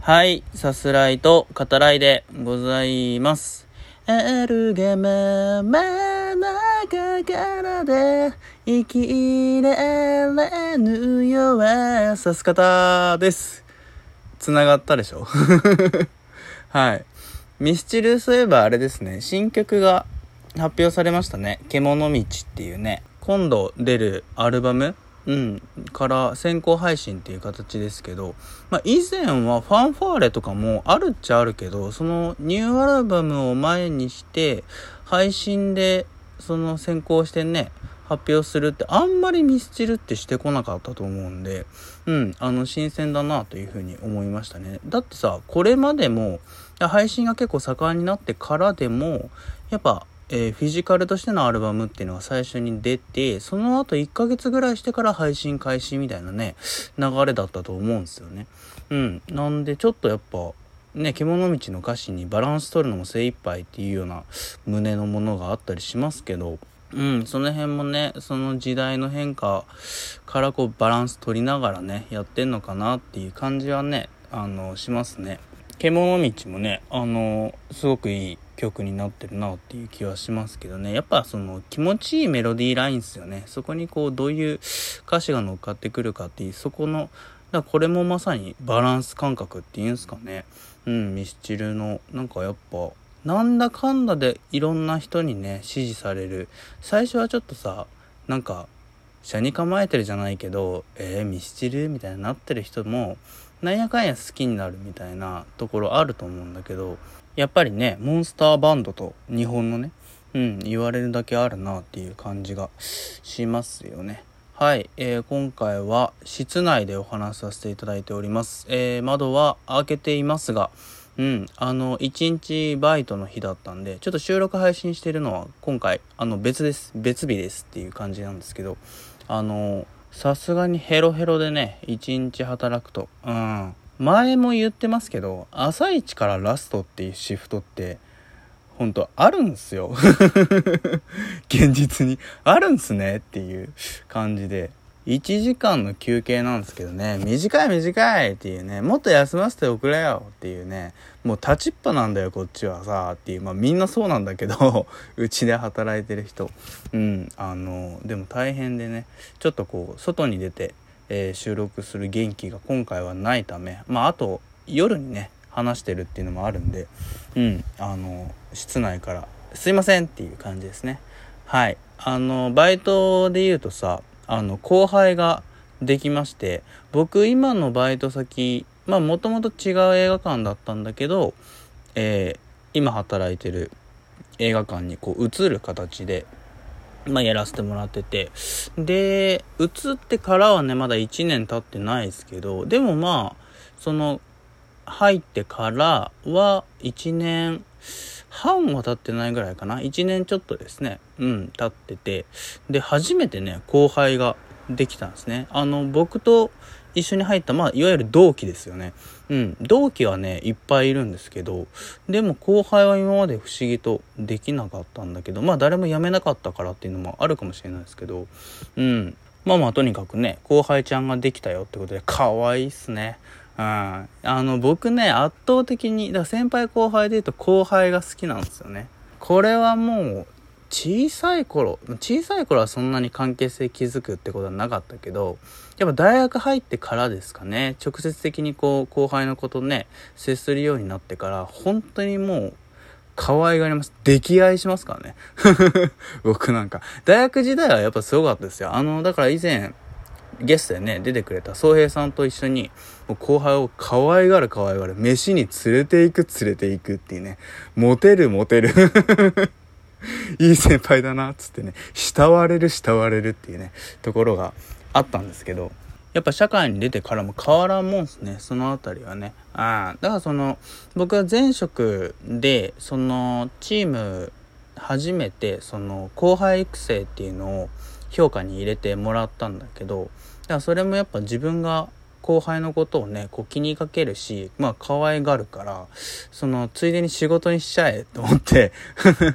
はい、さすらいと語らいでございます。あるがまま中からで生きられぬよはさす方です。つながったでしょ？はい。ミスチルそういえばあれですね、新曲が発表されましたね。獣道っていうね、今度出るアルバムうん、から先行配信っていう形ですけど、まあ、以前はファンファーレとかもあるっちゃあるけど、そのニューアルバムを前にして、配信でその先行してね、発表するってあんまりミスチルってしてこなかったと思うんで、うん、あの、新鮮だなというふうに思いましたね。だってさ、これまでも、配信が結構盛んになってからでも、やっぱ、えーフィジカルとしてのアルバムっていうのが最初に出て、その後1ヶ月ぐらいしてから配信開始みたいなね、流れだったと思うんですよね。うん。なんでちょっとやっぱ、ね、獣道の歌詞にバランス取るのも精一杯っていうような胸のものがあったりしますけど、うん、その辺もね、その時代の変化からこうバランス取りながらね、やってんのかなっていう感じはね、あの、しますね。獣道もね、あの、すごくいい曲になってるなっていう気はしますけどね。やっぱその気持ちいいメロディーラインですよね。そこにこうどういう歌詞が乗っかってくるかっていう、そこの、だこれもまさにバランス感覚っていうんですかね。うん、ミスチルの、なんかやっぱ、なんだかんだでいろんな人にね、支持される。最初はちょっとさ、なんか、車に構えてるじゃないけど、えー、ミスチルみたいになってる人も、なんやかんや好きになるみたいなところあると思うんだけど、やっぱりね、モンスターバンドと日本のね、うん、言われるだけあるなっていう感じがしますよね。はい、えー今回は室内でお話しさせていただいております。えー窓は開けていますが、うん、あの、1日バイトの日だったんで、ちょっと収録配信してるのは今回、あの、別です。別日ですっていう感じなんですけど、あの、さすがにヘロヘロでね、1日働くと、うん。前も言ってますけど、朝一からラストっていうシフトって、本当あるんすよ。現実に。あるんすねっていう感じで。1時間の休憩なんですけどね、短い短いっていうね、もっと休ませておくれよっていうね、もう立ちっぱなんだよこっちはさ、っていう、まあみんなそうなんだけど、うちで働いてる人。うん、あの、でも大変でね、ちょっとこう、外に出て、えー収録する元気が今回はないため、まああと、夜にね、話してるっていうのもあるんで、うん、あの、室内から、すいませんっていう感じですね。はい。あの、バイトで言うとさ、あの、後輩ができまして、僕今のバイト先、まあもともと違う映画館だったんだけど、えー今働いてる映画館にこう移る形で、まあやらせてもらってて、で、移ってからはね、まだ1年経ってないですけど、でもまあ、その、入ってからは1年半は経ってないぐらいかな。1年ちょっとですね。うん、経ってて。で、初めてね、後輩ができたんですね。あの、僕と一緒に入った、まあ、いわゆる同期ですよね。うん、同期はね、いっぱいいるんですけど、でも後輩は今まで不思議とできなかったんだけど、まあ誰も辞めなかったからっていうのもあるかもしれないですけど、うん。まあまあとにかくね、後輩ちゃんができたよってことで、可愛いっすね。うん。あの、僕ね、圧倒的に、だ先輩後輩で言うと後輩が好きなんですよね。これはもう、小さい頃、小さい頃はそんなに関係性築くってことはなかったけど、やっぱ大学入ってからですかね、直接的にこう、後輩のことね、接するようになってから、本当にもう、可愛がります。溺愛しますからね。僕なんか。大学時代はやっぱすごかったですよ。あの、だから以前、ゲストでね、出てくれた宗平さんと一緒に、後輩を可愛がる可愛がる、飯に連れて行く連れて行くっていうね、モテるモテる。いい先輩だな、つってね、慕われる慕われるっていうね、ところがあったんですけど、やっぱ社会に出てからも変わらんもんすね、そのあたりはね。ああ、だからその、僕は前職で、その、チーム、初めて、その、後輩育成っていうのを評価に入れてもらったんだけど、だからそれもやっぱ自分が後輩のことをね、こう気にかけるし、まあ可愛がるから、その、ついでに仕事にしちゃえと思って、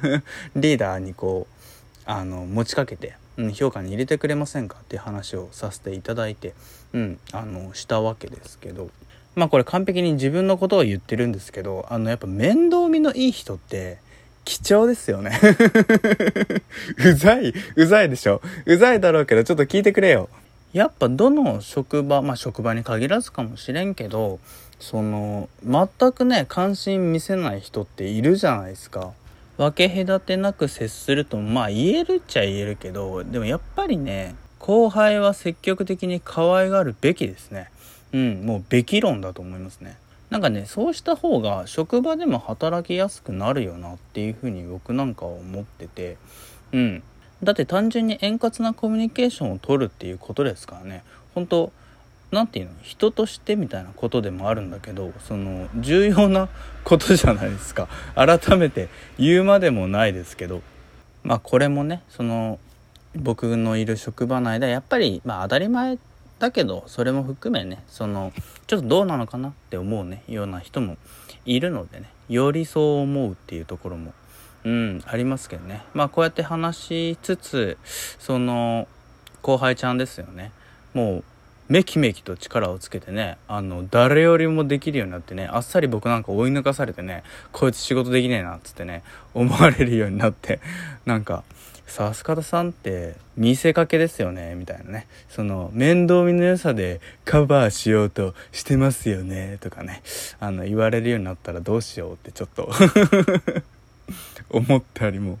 リーダーにこう、あの、持ちかけて、うん、評価に入れてくれませんかっていう話をさせていただいて、うん、あの、したわけですけど、まあこれ完璧に自分のことを言ってるんですけど、あのやっぱ面倒見のいい人って貴重ですよね うざい、うざいでしょ。うざいだろうけどちょっと聞いてくれよ。やっぱどの職場、まあ職場に限らずかもしれんけど、その、全くね、関心見せない人っているじゃないですか。分け隔てなく接すると、まあ言えるっちゃ言えるけど、でもやっぱりね、後輩は積極的に可愛がるべきですね。うん、もうべき論だと思いますね。なんかね、そうした方が職場でも働きやすくなるよなっていうふうに僕なんかは思ってて、うん。だって単純に円滑なコミュニケーションを取るっていうことですからね。本当何て言うの？人としてみたいなことでもあるんだけどその重要なことじゃないですか。改めて言うまでもないですけど。まあこれもねその僕のいる職場内ではやっぱりまあ当たり前だけどそれも含めねそのちょっとどうなのかなって思うねような人もいるのでねよりそう思うっていうところもうんありますけどねまあこうやって話しつつその後輩ちゃんですよねもうめきめきと力をつけてね、あの、誰よりもできるようになってね、あっさり僕なんか追い抜かされてね、こいつ仕事できねえな、っつってね、思われるようになって、なんか、さすかたさんって見せかけですよね、みたいなね。その、面倒見の良さでカバーしようとしてますよね、とかね。あの、言われるようになったらどうしようってちょっと 思ったりも、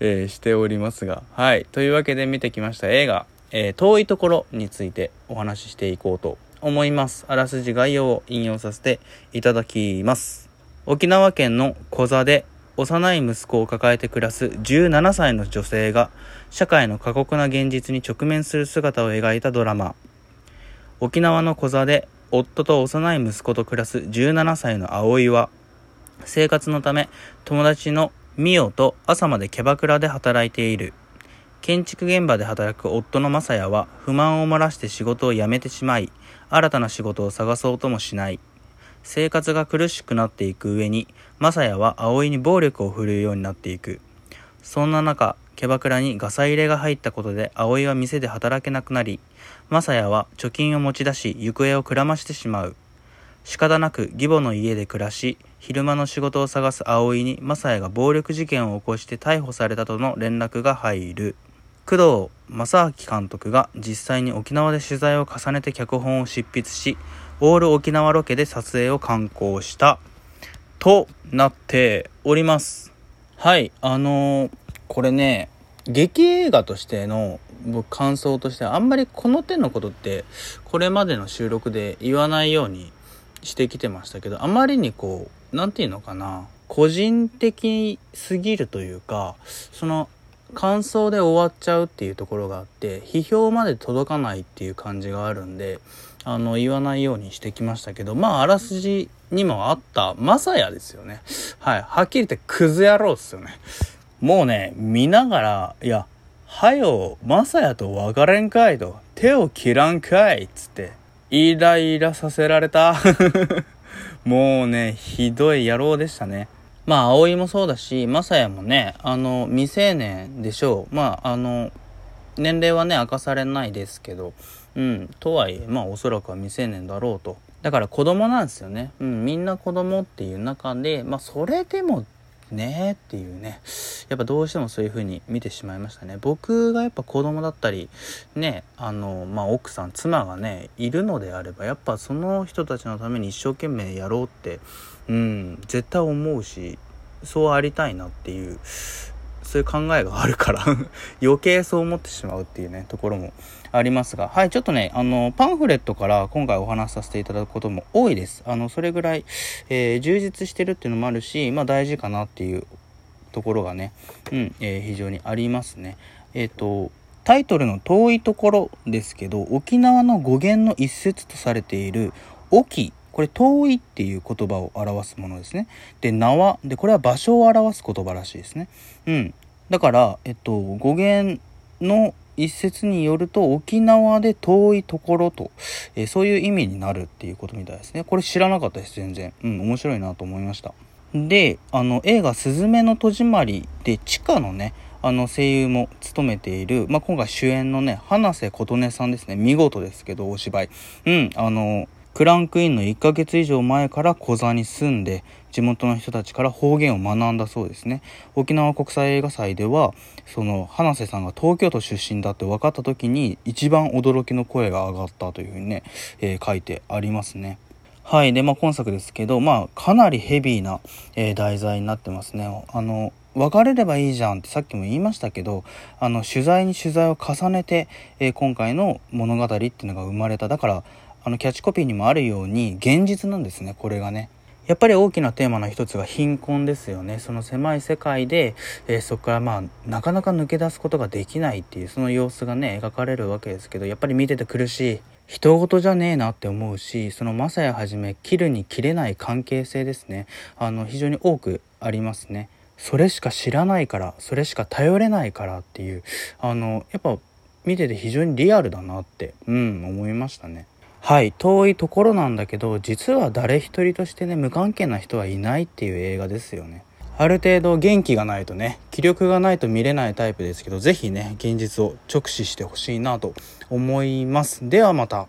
えー、しておりますが。はい。というわけで見てきました映画、えー、遠いところについてお話ししていこうと思います。あらすじ概要を引用させていただきます。沖縄県の小座で幼い息子を抱えて暮らす17歳の女性が社会の過酷な現実に直面する姿を描いたドラマ。沖縄の小座で夫と幼い息子と暮らす17歳の葵は生活のため友達のミオと朝までキャバクラで働いている。建築現場で働く夫の雅也は不満を漏らして仕事を辞めてしまい、新たな仕事を探そうともしない。生活が苦しくなっていく上に、雅也は葵に暴力を振るうようになっていく。そんな中、キャバクラにガサ入れが入ったことで葵は店で働けなくなり、雅也は貯金を持ち出し行方をくらましてしまう。仕方なく義母の家で暮らし、昼間の仕事を探す葵に雅也が暴力事件を起こして逮捕されたとの連絡が入る。工藤正明監督が実際に沖縄で取材を重ねて脚本を執筆し、オール沖縄ロケで撮影を敢行した、となっております。はい、あのー、これね、劇映画としての僕感想としてはあんまりこの手のことってこれまでの収録で言わないようにしてきてましたけどあまりにこう何て言うのかな個人的すぎるというかその感想で終わっちゃうっていうところがあって批評まで届かないっていう感じがあるんであの言わないようにしてきましたけどまああらすじにもあったマサヤですよね。はいはっきり言ってクズ野郎っすよね。もうね見ながらいやはよマサヤと別れんかいと手を切らんかいっつってイライラさせられた もうねひどい野郎でしたねまあ、葵もそうだし、まさやもね、あの、未成年でしょう。まあ、あの、年齢はね、明かされないですけど、うん、とはいえ、まあ、おそらくは未成年だろうと。だから子供なんですよね。うん、みんな子供っていう中で、まあ、それでもねっていうね。やっぱどうしてもそういう風に見てしまいましたね。僕がやっぱ子供だったりねあのまあ奥さん妻がねいるのであればやっぱその人たちのために一生懸命やろうってうん絶対思うしそうありたいなっていうそういう考えがあるから 余計そう思ってしまうっていうねところもありますが。はいちょっとねあのパンフレットから今回お話しさせていただくことも多いです。あのそれぐらい、えー、充実してるっていうのもあるしまあ大事かなっていうところがね、うんえー、非常にありますね。えっ、ー、とタイトルの遠いところですけど沖縄の語源の一節とされている「沖」これ遠いっていう言葉を表すものですね。で、縄。で、これは場所を表す言葉らしいですね。うん。だから、えっと、語源の一節によると沖縄で遠いところと、えー、そういう意味になるっていうことみたいですね。これ知らなかったです、全然。うん、面白いなと思いました。で、あの、映画すずめの戸締まりで地下のね、あの声優も務めている、まあ、今回主演のね、花瀬琴音さんですね。見事ですけど、お芝居。うん、あの、クランクインの1ヶ月以上前から小座に住んで地元の人たちから方言を学んだそうですね。沖縄国際映画祭ではその花瀬さんが東京都出身だって分かった時に一番驚きの声が上がったというふうにね、えー、書いてありますね。はい。でまあ今作ですけどまあかなりヘビーな、えー、題材になってますね。あの別れればいいじゃんってさっきも言いましたけどあの取材に取材を重ねて、えー、今回の物語っていうのが生まれた。だからあのキャッチコピーにもあるように現実なんですねこれがね。やっぱり大きなテーマの一つが貧困ですよね。その狭い世界で、えー、そこからまあ、なかなか抜け出すことができないっていう、その様子がね、描かれるわけですけど、やっぱり見てて苦しい。人事じゃねえなって思うし、そのマサヤはじめ、切るに切れない関係性ですね。あの、非常に多くありますね。それしか知らないから、それしか頼れないからっていう、あの、やっぱ、見てて非常にリアルだなって、うん、思いましたね。はい遠いところなんだけど実は誰一人としてね無関係な人はいないっていう映画ですよね。ある程度元気がないとね気力がないと見れないタイプですけど是非ね現実を直視してほしいなと思います。ではまた。